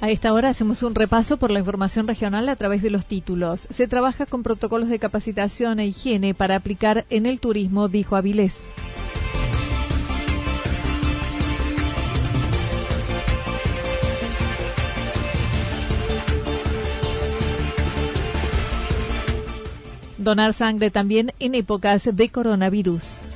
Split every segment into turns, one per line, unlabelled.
A esta hora hacemos un repaso por la información regional a través de los títulos. Se trabaja con protocolos de capacitación e higiene para aplicar en el turismo, dijo Avilés. Donar sangre también en épocas de coronavirus.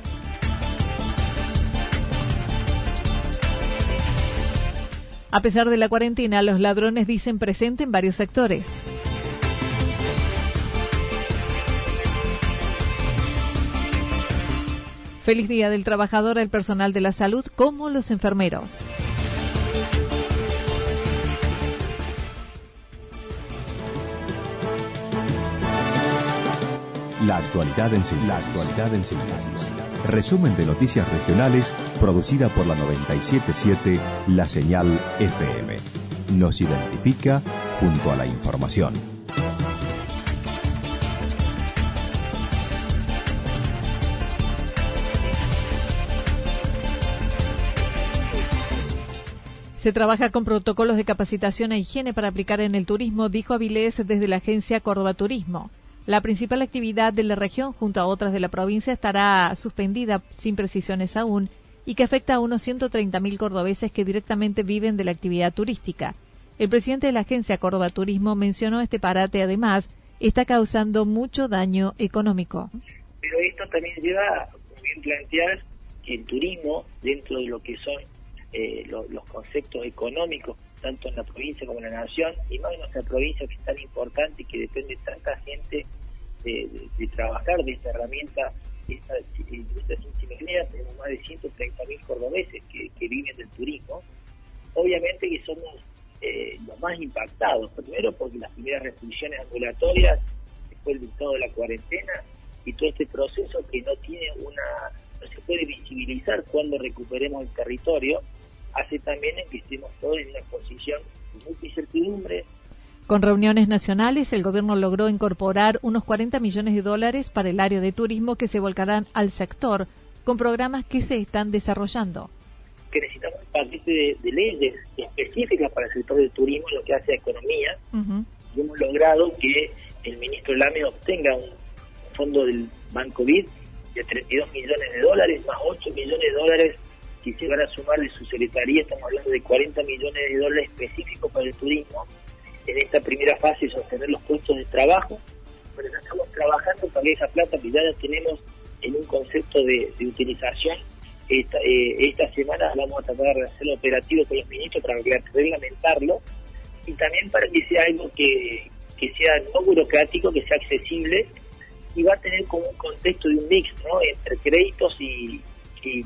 A pesar de la cuarentena, los ladrones dicen presente en varios sectores. Feliz Día del Trabajador al personal de la salud como los enfermeros.
La actualidad en síntesis. Resumen de noticias regionales producida por la 977 La Señal FM. Nos identifica junto a la información.
Se trabaja con protocolos de capacitación e higiene para aplicar en el turismo, dijo Avilés desde la agencia Córdoba Turismo. La principal actividad de la región junto a otras de la provincia estará suspendida sin precisiones aún y que afecta a unos 130.000 cordobeses que directamente viven de la actividad turística. El presidente de la agencia Córdoba Turismo mencionó este parate además está causando mucho daño económico.
Pero esto también lleva, bien plantear, que el turismo, dentro de lo que son eh, los conceptos económicos tanto en la provincia como en la nación, y más en nuestra provincia que es tan importante y que depende tanta gente de, trabajar de esta herramienta, de esta, de tenemos más de 130 mil cordobeses que, viven del turismo. Obviamente que somos eh, los más impactados, primero porque las primeras restricciones ambulatorias, después el dictado de la cuarentena y todo este proceso que no tiene una, no se puede visibilizar cuando recuperemos el territorio, hace también en que estemos todos en una posición de mucha incertidumbre.
Con reuniones nacionales, el gobierno logró incorporar unos 40 millones de dólares para el área de turismo que se volcarán al sector, con programas que se están desarrollando.
Que necesitamos un paquete de, leyes específicas para el sector del turismo, lo que hace a economía, y hemos logrado que el ministro Lame obtenga un fondo del Banco BID de 32 millones de dólares, más 8 millones de dólares si se van a sumar de su secretaría, estamos hablando de 40 millones de dólares específicos para el turismo. En esta primera fase sostener los puestos de trabajo, pero estamos trabajando para que esa plata que ya la tenemos en un concepto de, utilización. Esta, eh, esta semana vamos a tratar de hacerlo operativo con los ministros para reglamentarlo y también para que sea algo que, que sea no burocrático, que sea accesible y va a tener como un contexto de un mix ¿no? entre créditos y,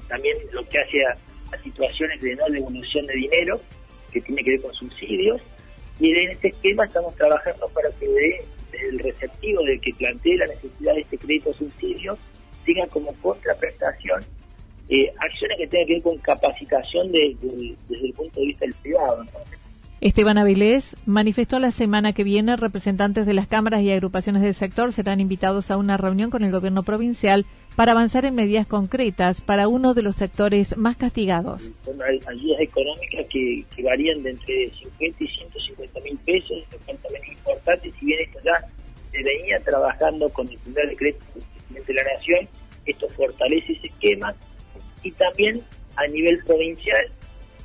también lo que hace a, situaciones de no devolución de dinero, que tiene que ver con subsidios. Y en este esquema estamos trabajando para que de, el receptivo del que plantee la necesidad de este crédito subsidio tenga como contraprestación eh, acciones que tengan que ver con capacitación desde el punto de vista del privado.
Esteban Avilés manifestó la semana que viene representantes de las cámaras y agrupaciones del sector serán invitados a una reunión con el gobierno provincial para avanzar en medidas concretas para uno de los sectores más castigados.
Son ayudas económicas que, varían de entre 50 y 150 mil pesos, es importante, si bien esto ya se venía trabajando con el primer decreto del presidente de la Nación, esto fortalece ese esquema y también a nivel provincial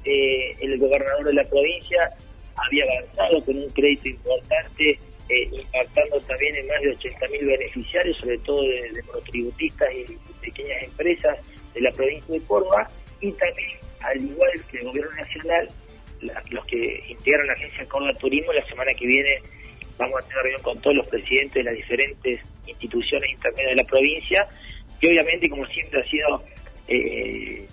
eh, el gobernador de la provincia había avanzado con un crédito importante, eh, impactando también en más de 80.000 beneficiarios, sobre todo de, monotributistas y pequeñas empresas de la provincia de Córdoba, y también, al igual que el gobierno nacional, los que integran la agencia Córdoba Turismo, la semana que viene vamos a tener reunión con todos los presidentes de las diferentes instituciones intermedias de la provincia, que obviamente, como siempre ha sido eh,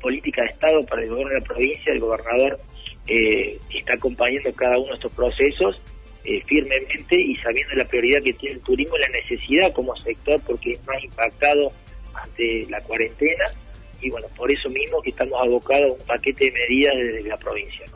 política de Estado para el gobierno de la provincia, el gobernador eh, está acompañando cada uno de estos procesos eh, firmemente y sabiendo la prioridad que tiene el turismo y la necesidad como sector porque es más impactado ante la cuarentena y bueno, por eso mismo que estamos abocados a un paquete de medidas desde la provincia.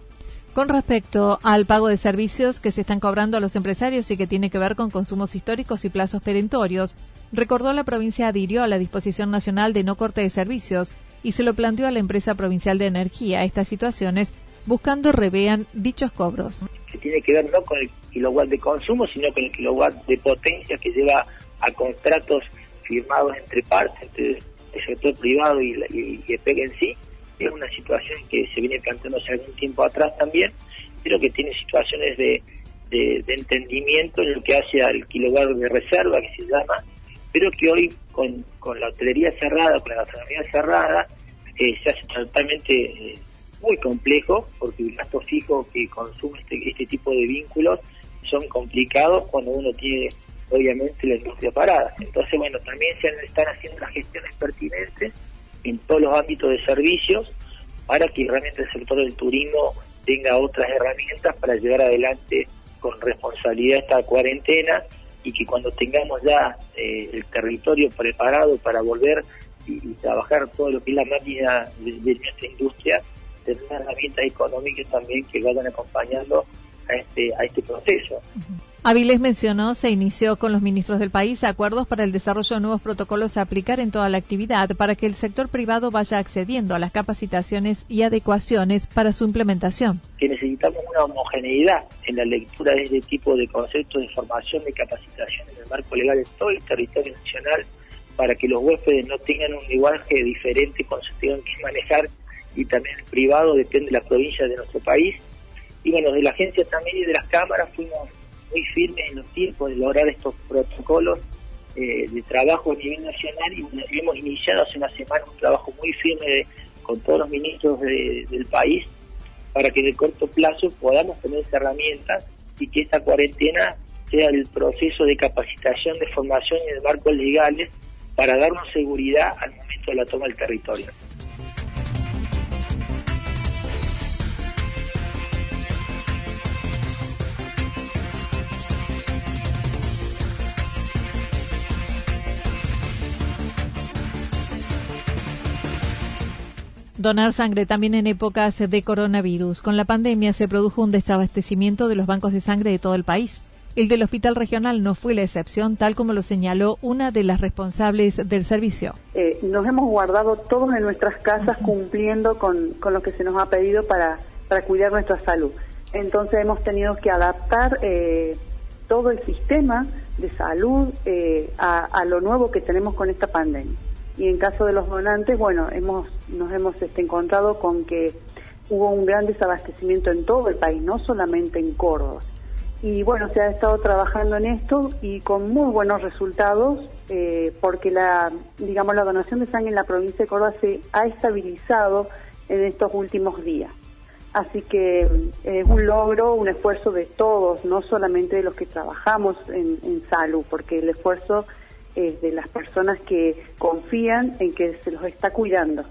Con respecto al pago de servicios que se están cobrando a los empresarios y que tiene que ver con consumos históricos y plazos perentorios, recordó la provincia adhirió a la disposición nacional de no corte de servicios y se lo planteó a la empresa provincial de energía estas situaciones buscando revean dichos cobros.
Que tiene que ver no con el kilowatt de consumo, sino con el kilowatt de potencia que lleva a contratos firmados entre partes, entre el sector privado y, la, y, EPEC en sí. Es una situación que se viene planteando algún tiempo atrás también, pero que tiene situaciones de, de, entendimiento en lo que hace al kilowatt de reserva, que se llama, pero que hoy con, con la hotelería cerrada, con la gastronomía cerrada, eh, se hace totalmente eh, muy complejo, porque el gasto fijo que consume este, este tipo de vínculos son complicados cuando uno tiene obviamente la industria parada. Entonces, bueno, también se están haciendo las gestiones pertinentes en todos los ámbitos de servicios para que realmente el sector del turismo tenga otras herramientas para llevar adelante con responsabilidad esta cuarentena y que cuando tengamos ya eh, el territorio preparado para volver y, trabajar todo lo que es la máquina de, nuestra industria, tener herramientas económicas también que vayan acompañando este, a este proceso.
Avilés mencionó, se inició con los ministros del país acuerdos para el desarrollo de nuevos protocolos a aplicar en toda la actividad para que el sector privado vaya accediendo a las capacitaciones y adecuaciones para su implementación.
Que necesitamos una homogeneidad en la lectura de este tipo de conceptos de formación y capacitación en el marco legal de todo el territorio nacional para que los huéspedes no tengan un lenguaje diferente cuando se tengan que manejar y también el privado depende de la provincia de nuestro país. Y bueno, de la agencia también y de las cámaras fuimos muy firmes en los tiempos de lograr estos protocolos eh, de trabajo a nivel nacional y, hemos iniciado hace una semana un trabajo muy firme con todos los ministros del país para que en el corto plazo podamos tener esa herramienta y que esta cuarentena sea el proceso de capacitación, de formación y de marcos legales para darnos seguridad al momento de la toma del territorio.
Donar sangre también en épocas de coronavirus. Con la pandemia se produjo un desabastecimiento de los bancos de sangre de todo el país. El del Hospital Regional no fue la excepción, tal como lo señaló una de las responsables del servicio.
Eh, nos hemos guardado todos en nuestras casas cumpliendo con, lo que se nos ha pedido para, para cuidar nuestra salud. Entonces hemos tenido que adaptar eh, todo el sistema de salud eh, a lo nuevo que tenemos con esta pandemia y en caso de los donantes, bueno, hemos, nos hemos este, encontrado con que hubo un gran desabastecimiento en todo el país, no solamente en Córdoba. Y bueno, se ha estado trabajando en esto y con muy buenos resultados, eh, porque la, digamos, la donación de sangre en la provincia de Córdoba se ha estabilizado en estos últimos días. Así que es un logro, un esfuerzo de todos, no solamente de los que trabajamos en, en salud, porque el esfuerzo es de las personas que confían en que se los está cuidando.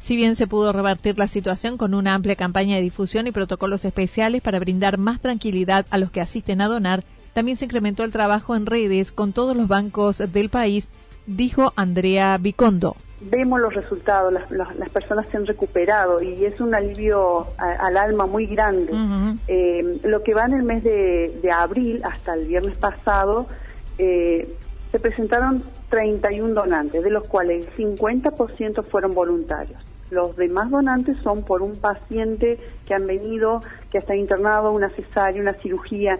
Si bien se pudo revertir la situación con una amplia campaña de difusión y protocolos especiales para brindar más tranquilidad a los que asisten a donar, también se incrementó el trabajo en redes con todos los bancos del país, dijo Andrea Vicondo.
Vemos los resultados, las, personas se han recuperado y es un alivio al alma muy grande. Eh, lo que va en el mes de, abril hasta el viernes pasado, eh, se presentaron 31 donantes, de los cuales el 50% fueron voluntarios. Los demás donantes son por un paciente que han venido, que está internado, una cesárea, una cirugía.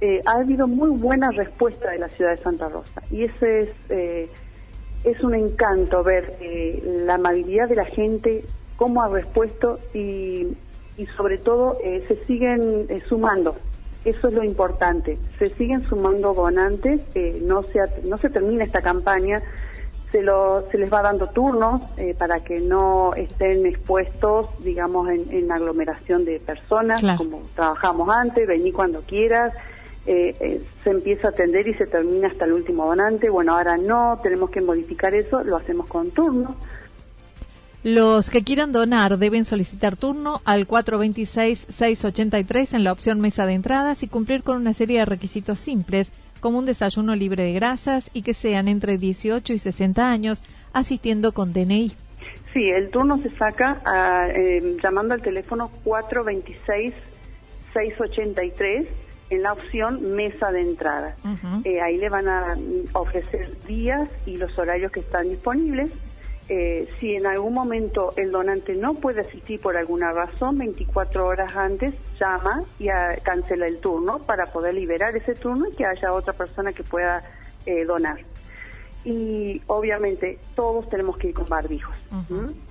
Eh, ha habido muy buena respuesta de la ciudad de Santa Rosa y ese es, eh, es un encanto ver eh, la amabilidad de la gente, cómo ha respuesto y, y sobre todo se siguen sumando. Eso es lo importante. Se siguen sumando donantes, no, se, no se termina esta campaña se, lo, se les va dando turnos eh, para que no estén expuestos, digamos, en, aglomeración de personas, como trabajamos antes, vení cuando quieras, eh, eh, se empieza a atender y se termina hasta el último donante. Bueno, ahora no, tenemos que modificar eso, lo hacemos con turnos.
Los que quieran donar deben solicitar turno al 426-683 en la opción mesa de entradas y cumplir con una serie de requisitos simples como un desayuno libre de grasas y que sean entre 18 y 60 años, asistiendo con DNI.
Sí, el turno se saca ah, em, llamando al teléfono 426-683 en la opción mesa de entrada. Eh, ahí le van a ofrecer días y los horarios que están disponibles eh, si en algún momento el donante no puede asistir por alguna razón, 24 horas antes llama y cancela el turno para poder liberar ese turno y que haya otra persona que pueda eh, donar. Y obviamente todos tenemos que ir con barbijos,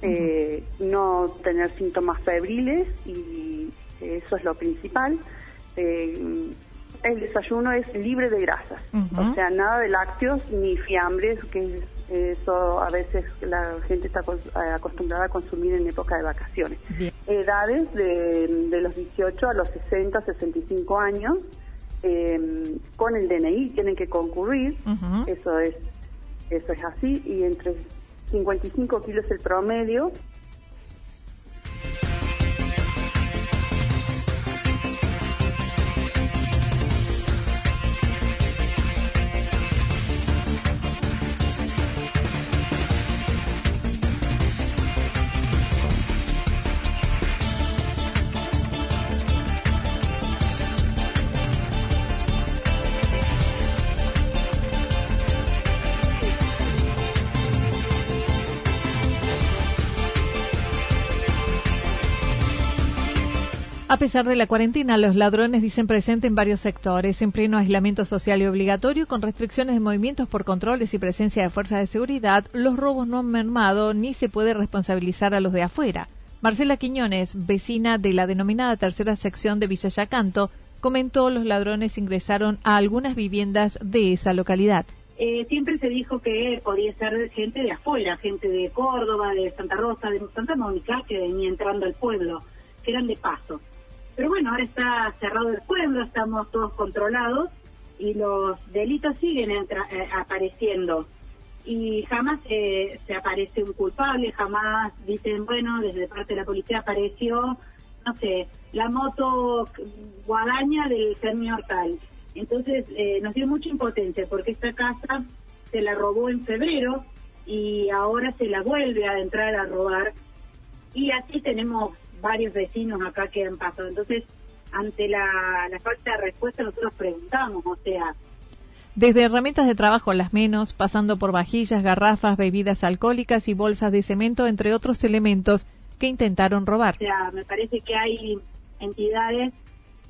eh, no tener síntomas febriles y eso es lo principal. el desayuno es libre de grasas, o sea, nada de lácteos ni fiambres, que es eso a veces la gente está eh, acostumbrada a consumir en época de vacaciones. Edades de, los 18 a los 60, 65 años, em, con el DNI tienen que concurrir, eso es eso es así, y entre 55 kilos el promedio,
pesar de la cuarentena, los ladrones dicen presente en varios sectores, en pleno aislamiento social y obligatorio, con restricciones de movimientos por controles y presencia de fuerzas de seguridad, los robos no han mermado ni se puede responsabilizar a los de afuera. Marcela Quiñones, vecina de la denominada tercera sección de Villa Yacanto, comentó los ladrones ingresaron a algunas viviendas de esa localidad.
Eh, siempre se dijo que podía ser gente de afuera, gente de Córdoba, de Santa Rosa, de Santa Mónica, que venía entrando al pueblo, que eran de paso. Pero bueno, ahora está cerrado el pueblo, estamos todos controlados y los delitos siguen eh, apareciendo. Y jamás eh, se aparece un culpable, jamás dicen, bueno, desde parte de la policía apareció, no sé, la moto guadaña del señor tal. Entonces eh, nos dio mucha impotencia porque esta casa se la robó en febrero y ahora se la vuelve a entrar a robar. Y así tenemos varios vecinos acá que han pasado. Entonces, ante la, falta de respuesta, nosotros preguntamos, o sea...
Desde herramientas de trabajo las menos, pasando por vajillas, garrafas, bebidas alcohólicas y bolsas de cemento, entre otros elementos que intentaron robar.
O sea, me parece que hay entidades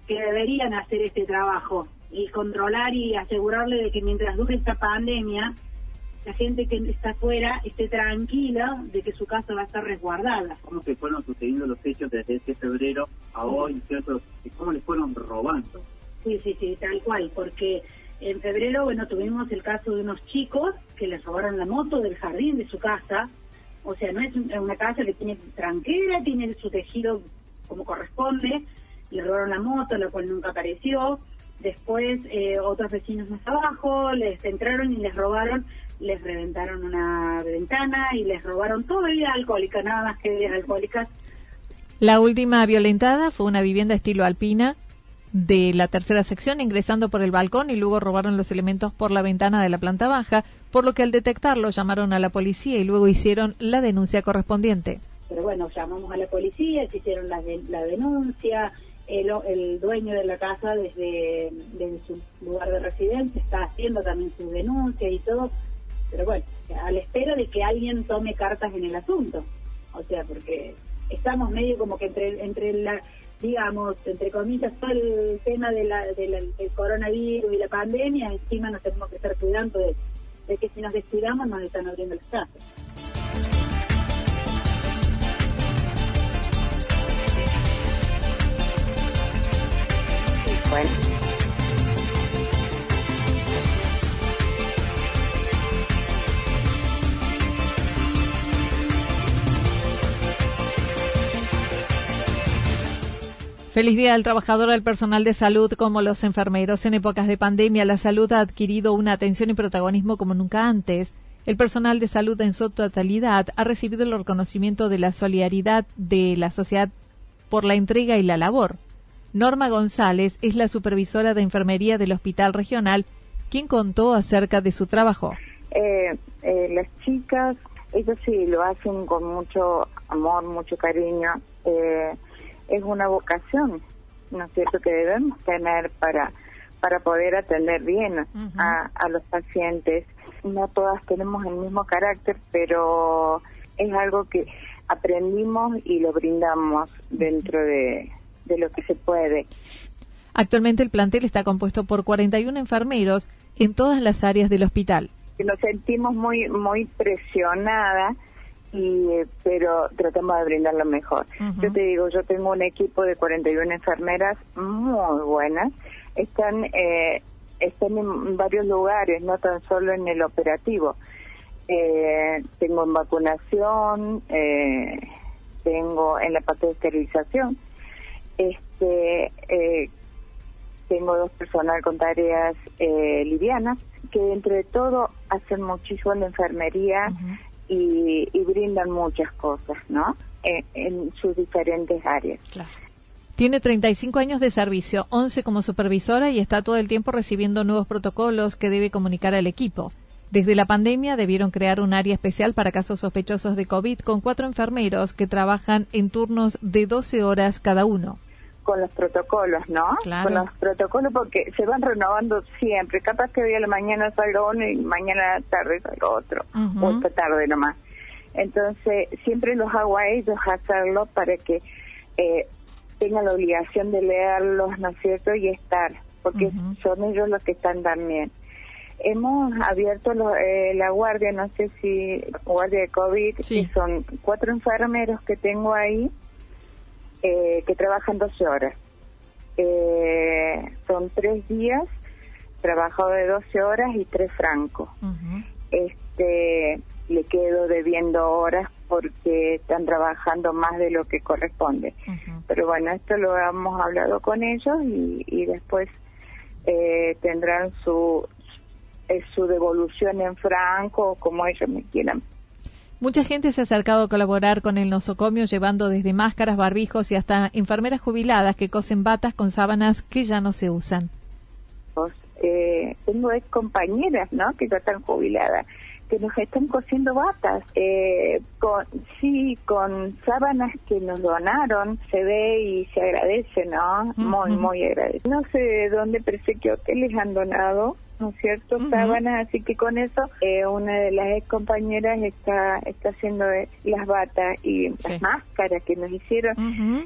que deberían hacer este trabajo y controlar y asegurarle de que mientras dure esta pandemia, la gente que está afuera esté tranquila de que su casa va a estar resguardada.
¿Cómo se fueron sucediendo los hechos desde ese febrero a hoy, ¿cierto? ¿Cómo les fueron robando?
Sí, sí, sí, tal cual, porque en febrero, bueno, tuvimos el caso de unos chicos que les robaron la moto del jardín de su casa. O sea, no es una casa que tiene tranquera, tiene su tejido como corresponde, le robaron la moto, la cual nunca apareció. Después eh, otros vecinos más abajo les entraron y les robaron, les reventaron una ventana y les robaron todo bebida alcohólica, nada más que bebidas alcohólicas.
La última violentada fue una vivienda estilo alpina de la tercera sección ingresando por el balcón y luego robaron los elementos por la ventana de la planta baja, por lo que al detectarlo llamaron a la policía y luego hicieron la denuncia correspondiente.
Pero bueno, llamamos a la policía, se hicieron la, la denuncia, el, dueño de la casa desde, su lugar de residencia está haciendo también su denuncia y todo, pero bueno, a la espera de que alguien tome cartas en el asunto. O sea, porque estamos medio como que entre, entre la, digamos, entre comillas, todo el tema de la, del coronavirus y la pandemia, encima nos tenemos que estar cuidando de, de que si nos descuidamos nos están abriendo las casas.
Feliz Día del Trabajador al personal de salud como los enfermeros. En épocas de pandemia, la salud ha adquirido una atención y protagonismo como nunca antes. El personal de salud en su totalidad ha recibido el reconocimiento de la solidaridad de la sociedad por la entrega y la labor. Norma González es la supervisora de enfermería del Hospital Regional, quien contó acerca de su trabajo.
Eh, eh, las chicas, ellas sí lo hacen con mucho amor, mucho cariño. Eh, es una vocación, ¿no es cierto?, que debemos tener para, para poder atender bien a, a los pacientes. No todas tenemos el mismo carácter, pero es algo que aprendimos y lo brindamos dentro de de lo que se puede.
Actualmente el plantel está compuesto por 41 enfermeros en todas las áreas del hospital.
Nos sentimos muy muy presionadas y pero tratamos de brindar lo mejor. Yo te digo, yo tengo un equipo de 41 enfermeras muy buenas. Están eh, están en varios lugares, no tan solo en el operativo. Eh, tengo en vacunación, eh, tengo en la parte de esterilización este, eh, tengo dos personal con tareas eh, livianas que entre todo hacen muchísimo en la enfermería y, brindan muchas cosas, ¿no? En, sus diferentes áreas.
Tiene 35 años de servicio, 11 como supervisora y está todo el tiempo recibiendo nuevos protocolos que debe comunicar al equipo. Desde la pandemia debieron crear un área especial para casos sospechosos de COVID con cuatro enfermeros que trabajan en turnos de 12 horas cada uno
con los protocolos, ¿no? Con los protocolos porque se van renovando siempre. Capaz que hoy a la mañana salga uno y mañana a la tarde salga otro, o esta tarde nomás. Entonces, siempre los hago a ellos hacerlo para que eh, tengan la obligación de leerlos, ¿no es cierto? Y estar, porque son ellos los que están también. Hemos abierto eh, la guardia, no sé si guardia de COVID, y son cuatro enfermeros que tengo ahí eh, que trabajan 12 horas. Eh, son tres días, trabajado de 12 horas y tres francos. Este le quedo debiendo horas porque están trabajando más de lo que corresponde. Pero bueno, esto lo hemos hablado con ellos y, y después eh, tendrán su su devolución en franco como ellos me quieran
Mucha gente se ha acercado a colaborar con el nosocomio llevando desde máscaras, barbijos y hasta enfermeras jubiladas que cosen batas con sábanas que ya no se usan.
Eh, tengo ex compañeras, ¿no? Que ya están jubiladas, que nos están cosiendo batas, eh, con, sí, con sábanas que nos donaron, se ve y se agradece, ¿no? Muy, muy agradecido. No sé de dónde, pero sé que hoteles han donado ¿no es cierto? Sábanas, así que con eso eh, una de las ex compañeras está, está haciendo eh, las batas y las máscaras que nos hicieron.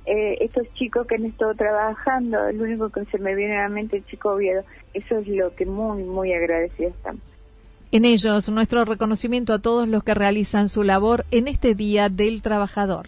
eh, estos chicos que han estado trabajando, el único que se me viene a la mente el chico Oviedo, eso es lo que muy, muy agradecidos estamos.
En ellos, nuestro reconocimiento a todos los que realizan su labor en este Día del Trabajador.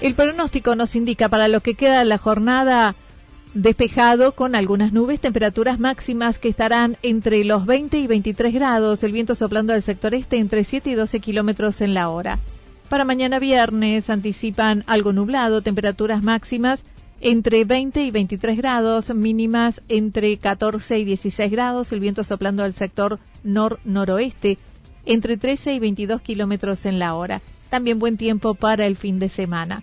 El pronóstico nos indica para lo que queda de la jornada despejado con algunas nubes, temperaturas máximas que estarán entre los 20 y 23 grados, el viento soplando del sector este entre 7 y 12 kilómetros en la hora. Para mañana viernes anticipan algo nublado, temperaturas máximas entre 20 y 23 grados, mínimas entre 14 y 16 grados, el viento soplando del sector nor-noroeste entre 13 y 22 kilómetros en la hora. También buen tiempo para el fin de semana.